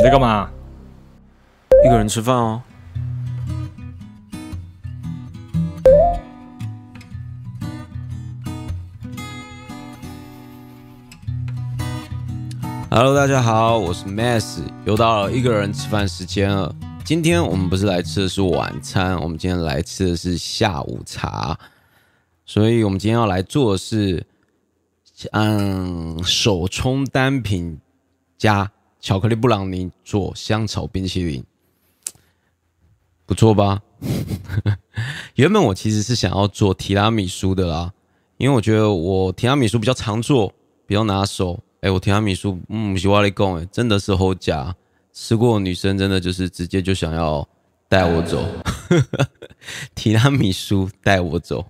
你在干嘛？一个人吃饭哦。Hello，大家好，我是 Mass，又到了一个人吃饭时间了。今天我们不是来吃的是晚餐，我们今天来吃的是下午茶。所以，我们今天要来做的是，嗯，手冲单品加巧克力布朗尼做香草冰淇淋，不错吧？原本我其实是想要做提拉米苏的啦，因为我觉得我提拉米苏比较常做，比较拿手。哎，我提拉米苏，嗯，喜欢你讲，哎，真的是好假。吃过女生真的就是直接就想要带我走，提拉米苏带我走。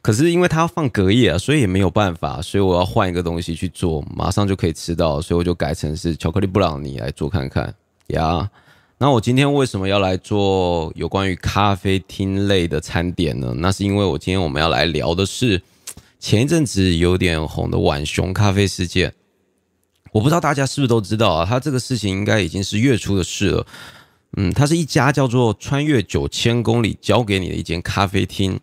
可是因为它要放隔夜啊，所以也没有办法，所以我要换一个东西去做，马上就可以吃到，所以我就改成是巧克力布朗尼来做看看呀。那我今天为什么要来做有关于咖啡厅类的餐点呢？那是因为我今天我们要来聊的是前一阵子有点红的浣熊咖啡事件。我不知道大家是不是都知道啊？它这个事情应该已经是月初的事了。嗯，它是一家叫做“穿越九千公里交给你的一间咖啡厅”。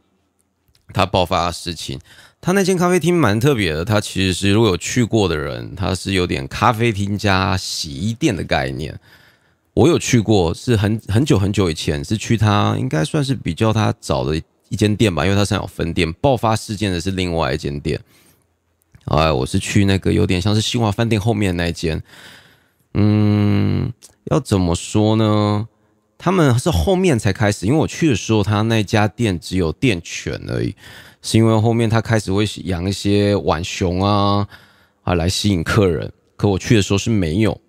它爆发的事情，它那间咖啡厅蛮特别的。它其实是如果有去过的人，它是有点咖啡厅加洗衣店的概念。我有去过，是很很久很久以前，是去它应该算是比较它早的一间店吧，因为它现在有分店。爆发事件的是另外一间店。哎，我是去那个有点像是新华饭店后面那间。嗯，要怎么说呢？他们是后面才开始，因为我去的时候，他那家店只有店犬而已，是因为后面他开始会养一些浣熊啊啊来吸引客人。可我去的时候是没有，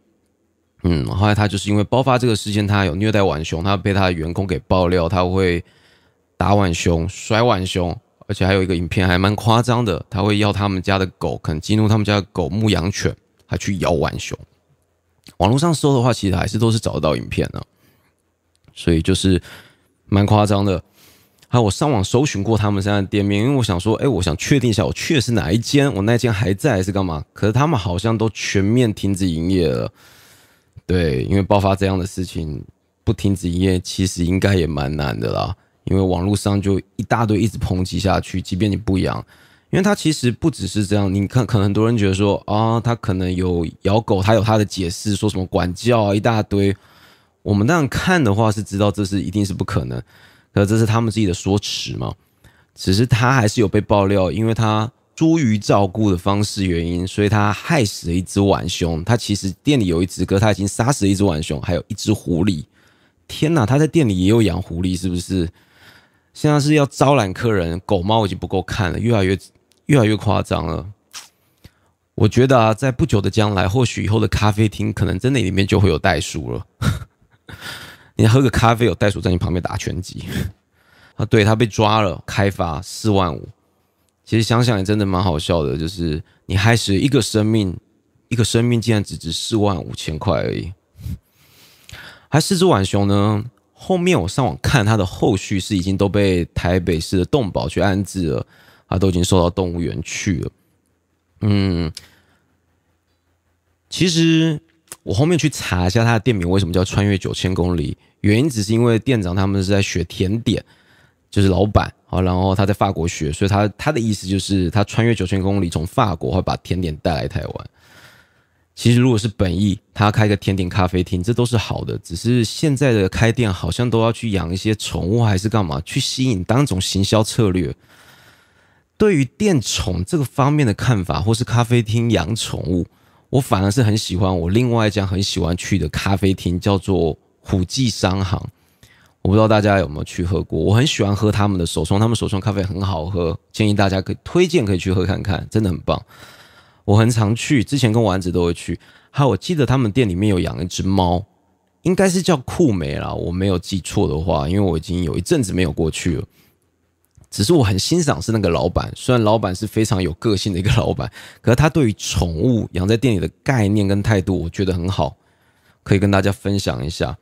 嗯，后来他就是因为爆发这个事件，他有虐待浣熊，他被他的员工给爆料，他会打浣熊、摔浣熊，而且还有一个影片还蛮夸张的，他会要他们家的狗，可能激怒他们家的狗牧羊犬，还去咬浣熊。网络上搜的话，其实还是都是找得到影片的。所以就是蛮夸张的，还有我上网搜寻过他们现在店面，因为我想说，哎，我想确定一下我去的是哪一间，我那间还在还是干嘛？可是他们好像都全面停止营业了。对，因为爆发这样的事情，不停止营业其实应该也蛮难的啦。因为网络上就一大堆一直抨击下去，即便你不养，因为他其实不只是这样。你看，可能很多人觉得说啊，他可能有咬狗，他有他的解释，说什么管教啊一大堆。我们那样看的话，是知道这是一定是不可能，可这是他们自己的说辞嘛。只是他还是有被爆料，因为他疏于照顾的方式原因，所以他害死了一只浣熊。他其实店里有一只，哥他已经杀死了一只浣熊，还有一只狐狸。天哪，他在店里也有养狐狸，是不是？现在是要招揽客人，狗猫已经不够看了，越来越越来越夸张了。我觉得啊，在不久的将来，或许以后的咖啡厅可能真的里面就会有袋鼠了。你喝个咖啡，有袋鼠在你旁边打拳击 啊？对他被抓了，开罚四万五。其实想想也真的蛮好笑的，就是你害死一个生命，一个生命竟然只值四万五千块而已。还四只浣熊呢？后面我上网看，它的后续是已经都被台北市的动保去安置了，它都已经送到动物园去了。嗯，其实。我后面去查一下他的店名为什么叫穿越九千公里，原因只是因为店长他们是在学甜点，就是老板好，然后他在法国学，所以他他的意思就是他穿越九千公里从法国会把甜点带来台湾。其实如果是本意，他开个甜点咖啡厅，这都是好的，只是现在的开店好像都要去养一些宠物还是干嘛，去吸引当种行销策略。对于店宠这个方面的看法，或是咖啡厅养宠物。我反而是很喜欢我另外一家很喜欢去的咖啡厅，叫做虎记商行。我不知道大家有没有去喝过，我很喜欢喝他们的手冲，他们手冲咖啡很好喝，建议大家可以推荐可以去喝看看，真的很棒。我很常去，之前跟丸子都会去。还有我记得他们店里面有养一只猫，应该是叫酷美啦，我没有记错的话，因为我已经有一阵子没有过去了。只是我很欣赏是那个老板，虽然老板是非常有个性的一个老板，可是他对于宠物养在店里的概念跟态度，我觉得很好，可以跟大家分享一下。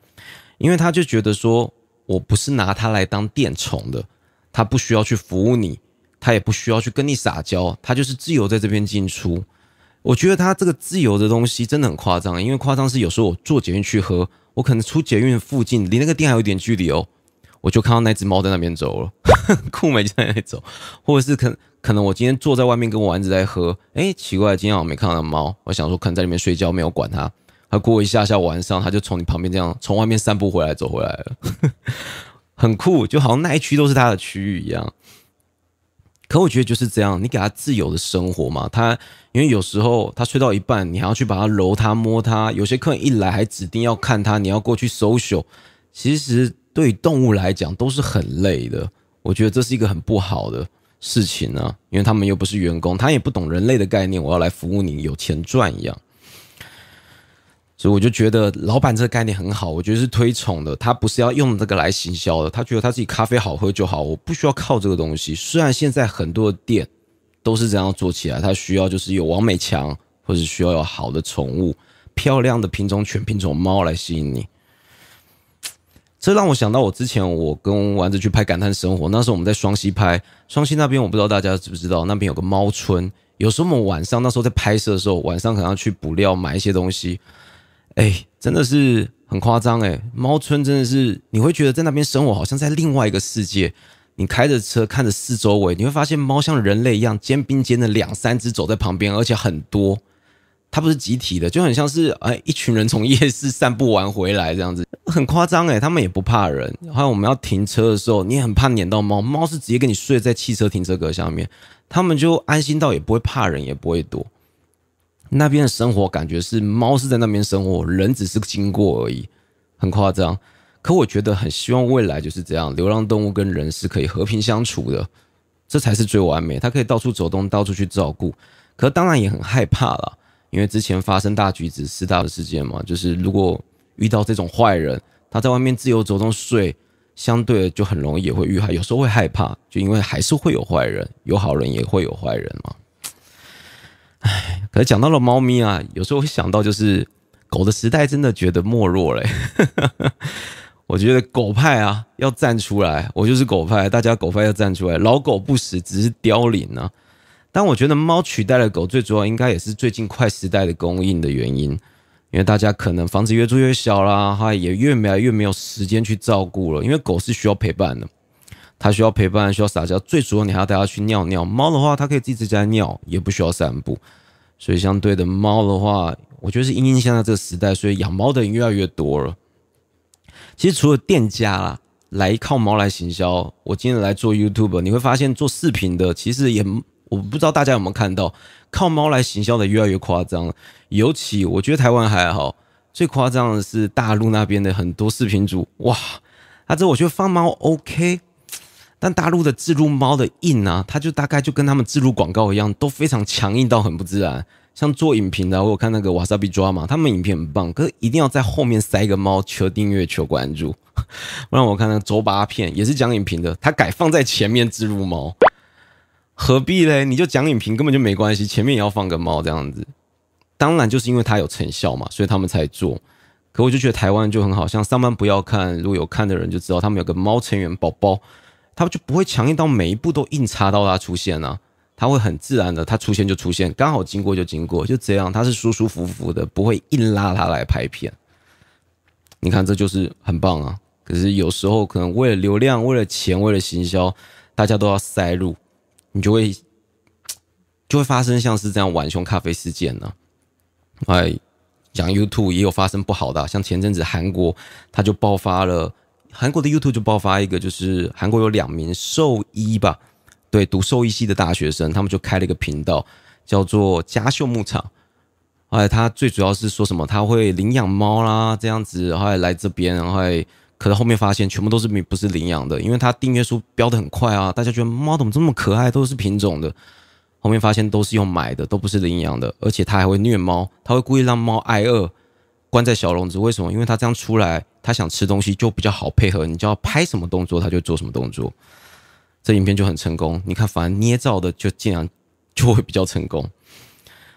因为他就觉得说，我不是拿它来当店宠的，他不需要去服务你，他也不需要去跟你撒娇，他就是自由在这边进出。我觉得他这个自由的东西真的很夸张，因为夸张是有时候我坐捷运去喝，我可能出捷运附近，离那个店还有一点距离哦，我就看到那只猫在那边走了，酷美就在那里走，或者是可可能我今天坐在外面跟丸子在喝，哎，奇怪，今天我没看到猫，我想说可能在里面睡觉，没有管它，它过一下下晚上，它就从你旁边这样从外面散步回来走回来了，很酷，就好像那一区都是它的区域一样。可我觉得就是这样，你给他自由的生活嘛。他因为有时候他睡到一半，你还要去把他揉他摸他。有些客人一来还指定要看他，你要过去 social。其实对动物来讲都是很累的。我觉得这是一个很不好的事情呢，因为他们又不是员工，他也不懂人类的概念。我要来服务你，有钱赚一样。所以我就觉得老板这个概念很好，我觉得是推崇的。他不是要用这个来行销的，他觉得他自己咖啡好喝就好，我不需要靠这个东西。虽然现在很多店都是这样做起来，他需要就是有王美强，或者需要有好的宠物、漂亮的品种犬、品种猫来吸引你。这让我想到我之前我跟丸子去拍《感叹生活》，那时候我们在双溪拍，双溪那边我不知道大家知不知道，那边有个猫村。有时候我们晚上那时候在拍摄的时候，晚上可能要去补料买一些东西。哎，真的是很夸张哎！猫村真的是，你会觉得在那边生活好像在另外一个世界。你开着车看着四周围，你会发现猫像人类一样肩并肩的两三只走在旁边，而且很多。它不是集体的，就很像是哎一群人从夜市散步完回来这样子，很夸张哎！他们也不怕人。还有我们要停车的时候，你很怕撵到猫，猫是直接跟你睡在汽车停车格下面，他们就安心到也不会怕人，也不会躲。那边的生活感觉是猫是在那边生活，人只是经过而已，很夸张。可我觉得很希望未来就是这样，流浪动物跟人是可以和平相处的，这才是最完美。它可以到处走动，到处去照顾。可当然也很害怕了，因为之前发生大橘子四大的事件嘛，就是如果遇到这种坏人，他在外面自由走动睡，相对就很容易也会遇害。有时候会害怕，就因为还是会有坏人，有好人也会有坏人嘛。唉，可是讲到了猫咪啊，有时候会想到，就是狗的时代真的觉得没落嘞。我觉得狗派啊要站出来，我就是狗派，大家狗派要站出来。老狗不死，只是凋零啊。但我觉得猫取代了狗，最主要应该也是最近快时代的供应的原因，因为大家可能房子越住越小啦，哈，也越来越没有时间去照顾了。因为狗是需要陪伴的。它需要陪伴，需要撒娇，最主要你还要带它去尿尿。猫的话，它可以自己在家尿，也不需要散步。所以相对的，猫的话，我觉得是因应现在这个时代，所以养猫的人越来越多了。其实除了店家啦，来靠猫来行销，我今天来做 YouTube，你会发现做视频的其实也，我不知道大家有没有看到，靠猫来行销的越来越夸张。尤其我觉得台湾还好，最夸张的是大陆那边的很多视频主，哇，他这我觉得放猫 OK。但大陆的自入猫的印啊，它就大概就跟他们自入广告一样，都非常强硬到很不自然。像做影评的，我有看那个瓦萨比抓嘛，他们影片很棒，可是一定要在后面塞一个猫，求订阅、求关注。不然我看那个周八片也是讲影评的，他改放在前面自入猫，何必嘞？你就讲影评根本就没关系，前面也要放个猫这样子。当然就是因为它有成效嘛，所以他们才做。可我就觉得台湾就很好，像上班不要看，如果有看的人就知道，他们有个猫成员宝宝。他们就不会强硬到每一步都硬插到它出现呢，他会很自然的，他出现就出现，刚好经过就经过，就这样，他是舒舒服服的，不会硬拉他来拍片。你看，这就是很棒啊。可是有时候可能为了流量、为了钱、为了行销，大家都要塞入，你就会 就会发生像是这样晚熊咖啡事件呢。哎，讲 YouTube 也有发生不好的，像前阵子韩国他就爆发了。韩国的 YouTube 就爆发一个，就是韩国有两名兽医吧，对，读兽医系的大学生，他们就开了一个频道，叫做家秀牧场。后来他最主要是说什么，他会领养猫啦，这样子，后来来这边，然后可是后面发现全部都是不是领养的，因为他订阅数标的很快啊，大家觉得猫怎么这么可爱，都是品种的，后面发现都是用买的，都不是领养的，而且他还会虐猫，他会故意让猫挨饿。关在小笼子，为什么？因为它这样出来，它想吃东西就比较好配合。你叫它拍什么动作，它就做什么动作。这影片就很成功。你看，反而捏造的就竟然就会比较成功。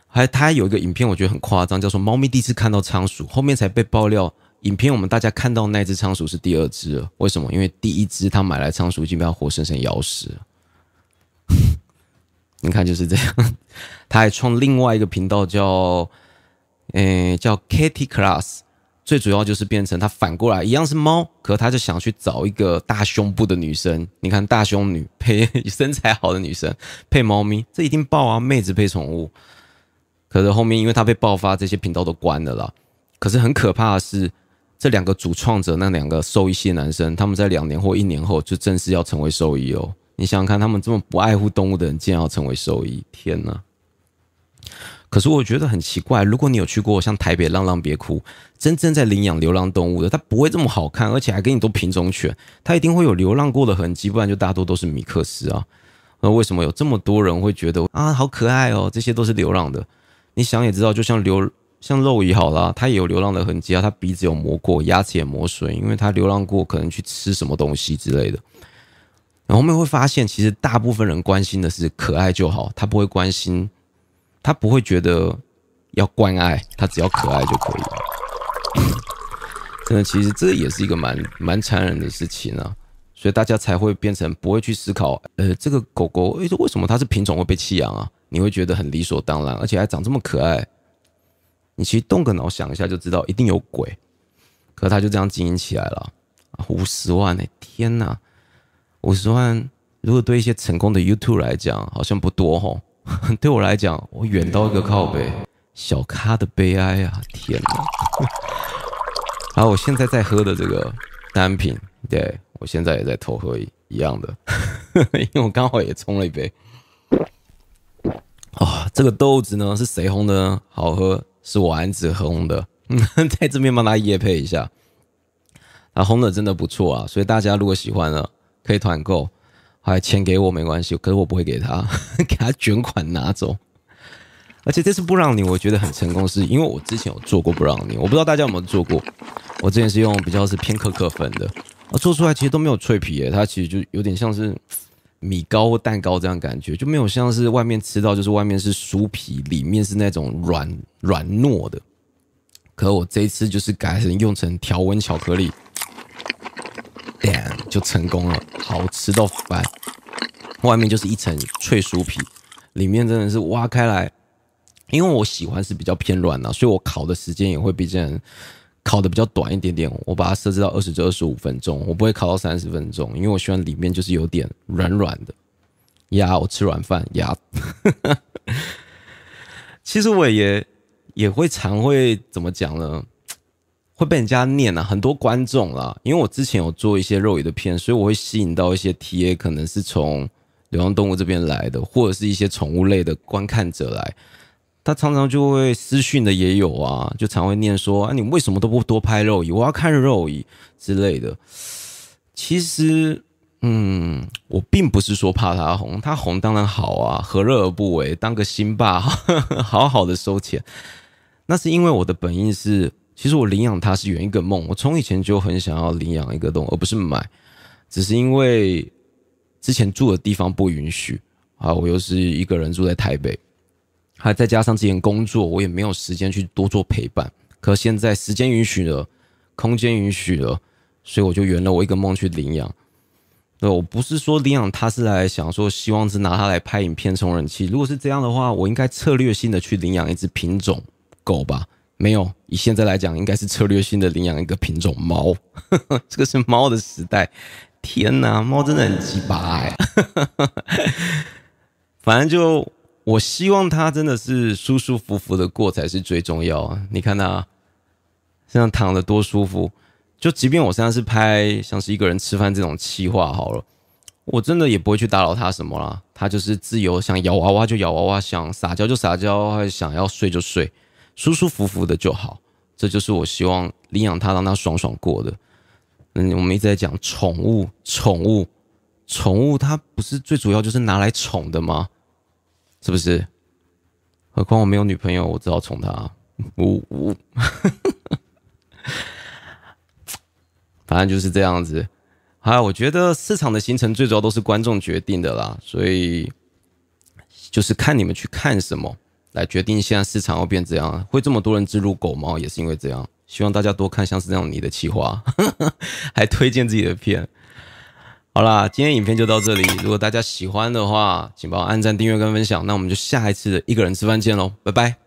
还它有一个影片，我觉得很夸张，叫做“猫咪第一次看到仓鼠”，后面才被爆料。影片我们大家看到那只仓鼠是第二只，为什么？因为第一只它买来仓鼠已经被它活生生咬死了。你看就是这样。他还创另外一个频道叫，诶叫 Kitty Class，最主要就是变成他反过来一样是猫，可他就想去找一个大胸部的女生。你看大胸女配 身材好的女生配猫咪，这一定爆啊！妹子配宠物。可是后面因为他被爆发，这些频道都关了啦。可是很可怕的是，这两个主创者那两个兽医系男生，他们在两年或一年后就正式要成为兽医哦。你想想看，他们这么不爱护动物的人，竟然要成为兽医，天哪！可是我觉得很奇怪，如果你有去过像台北浪浪别哭，真正在领养流浪动物的，它不会这么好看，而且还给你都品种犬，它一定会有流浪过的痕迹，不然就大多都是米克斯啊。那为什么有这么多人会觉得啊，好可爱哦？这些都是流浪的。你想也知道，就像流像肉姨好了，它也有流浪的痕迹啊，它鼻子有磨过，牙齿也磨损，因为它流浪过，可能去吃什么东西之类的。然后我们会发现，其实大部分人关心的是可爱就好，他不会关心。他不会觉得要关爱，他只要可爱就可以了。真的，其实这也是一个蛮蛮残忍的事情啊，所以大家才会变成不会去思考，呃，这个狗狗，为什么它是品种会被弃养啊？你会觉得很理所当然，而且还长这么可爱。你其实动个脑想一下就知道，一定有鬼。可他就这样经营起来了，五十万呢？天哪，五十万，如果对一些成功的 YouTube 来讲，好像不多吼。对我来讲，我远到一个靠背，小咖的悲哀啊！天哪！然后我现在在喝的这个单品，对我现在也在偷喝一样的，因为我刚好也冲了一杯。啊，这个豆子呢是谁烘的呢？好喝，是我安子烘的，在这边帮他夜配一下。他烘的真的不错啊，所以大家如果喜欢了，可以团购。还钱给我没关系，可是我不会给他，给他卷款拿走。而且这次不让你，我觉得很成功，是因为我之前有做过不让你，我不知道大家有没有做过。我之前是用比较是偏可可粉的，啊，做出来其实都没有脆皮耶，它其实就有点像是米糕蛋糕这样感觉，就没有像是外面吃到就是外面是酥皮，里面是那种软软糯的。可我这一次就是改成用成条纹巧克力。就成功了，好吃到翻！外面就是一层脆酥皮，里面真的是挖开来，因为我喜欢是比较偏软的，所以我烤的时间也会比较烤的比较短一点点。我把它设置到二十至二十五分钟，我不会烤到三十分钟，因为我喜欢里面就是有点软软的。呀，我吃软饭呀。其实我也也会常会怎么讲呢？会被人家念啊，很多观众啦，因为我之前有做一些肉鱼的片，所以我会吸引到一些 TA，可能是从流浪动物这边来的，或者是一些宠物类的观看者来，他常常就会私讯的也有啊，就常会念说啊，你为什么都不多拍肉鱼？我要看肉鱼之类的。其实，嗯，我并不是说怕他红，他红当然好啊，何乐而不为？当个新爸，好好的收钱，那是因为我的本意是。其实我领养他是圆一个梦，我从以前就很想要领养一个动物，而不是买，只是因为之前住的地方不允许啊，我又是一个人住在台北，还再加上之前工作，我也没有时间去多做陪伴。可现在时间允许了，空间允许了，所以我就圆了我一个梦去领养。对我不是说领养它是来想说希望是拿它来拍影片充人气，如果是这样的话，我应该策略性的去领养一只品种狗吧。没有，以现在来讲，应该是策略性的领养一个品种猫。这个是猫的时代，天哪，猫真的很鸡巴哎。反正就，我希望它真的是舒舒服服的过才是最重要啊！你看它，这样躺的多舒服。就即便我现在是拍像是一个人吃饭这种气话好了，我真的也不会去打扰他什么啦。他就是自由，想摇娃娃就摇娃娃，想撒娇就撒娇，想要睡就睡。舒舒服服的就好，这就是我希望领养它，让它爽爽过的。嗯，我们一直在讲宠物，宠物，宠物，它不是最主要就是拿来宠的吗？是不是？何况我没有女朋友，我只好宠它。呜呜，反正就是这样子。有，我觉得市场的形成最主要都是观众决定的啦，所以就是看你们去看什么。来决定现在市场要变这样，会这么多人植入狗猫，也是因为这样。希望大家多看像是这样你的企划，还推荐自己的片。好啦，今天影片就到这里。如果大家喜欢的话，请帮我按赞、订阅跟分享。那我们就下一次的一个人吃饭见喽，拜拜。